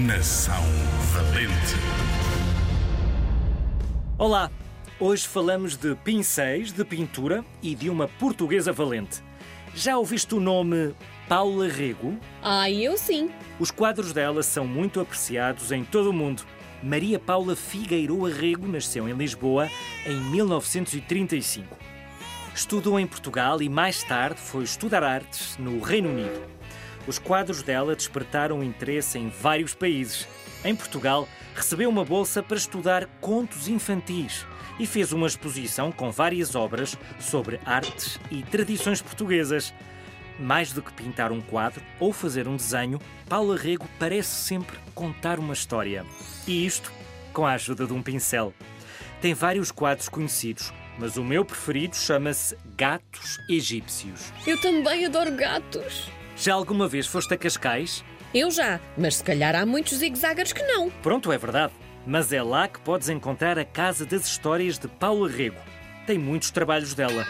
Geração Valente. Olá! Hoje falamos de pincéis, de pintura e de uma portuguesa valente. Já ouviste o nome Paula Rego? Ah, eu sim. Os quadros dela são muito apreciados em todo o mundo. Maria Paula Figueiroa Rego nasceu em Lisboa em 1935. Estudou em Portugal e mais tarde foi estudar artes no Reino Unido. Os quadros dela despertaram interesse em vários países. Em Portugal, recebeu uma bolsa para estudar contos infantis e fez uma exposição com várias obras sobre artes e tradições portuguesas. Mais do que pintar um quadro ou fazer um desenho, Paula Rego parece sempre contar uma história. E isto com a ajuda de um pincel. Tem vários quadros conhecidos, mas o meu preferido chama-se Gatos Egípcios. Eu também adoro gatos. Já alguma vez foste a Cascais? Eu já, mas se calhar há muitos zigue-zagueiros que não. Pronto, é verdade. Mas é lá que podes encontrar a Casa das Histórias de Paula Rego. Tem muitos trabalhos dela.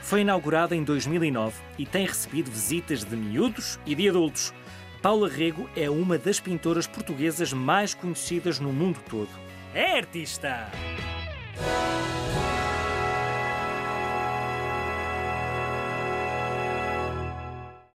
Foi inaugurada em 2009 e tem recebido visitas de miúdos e de adultos. Paula Rego é uma das pintoras portuguesas mais conhecidas no mundo todo. É artista!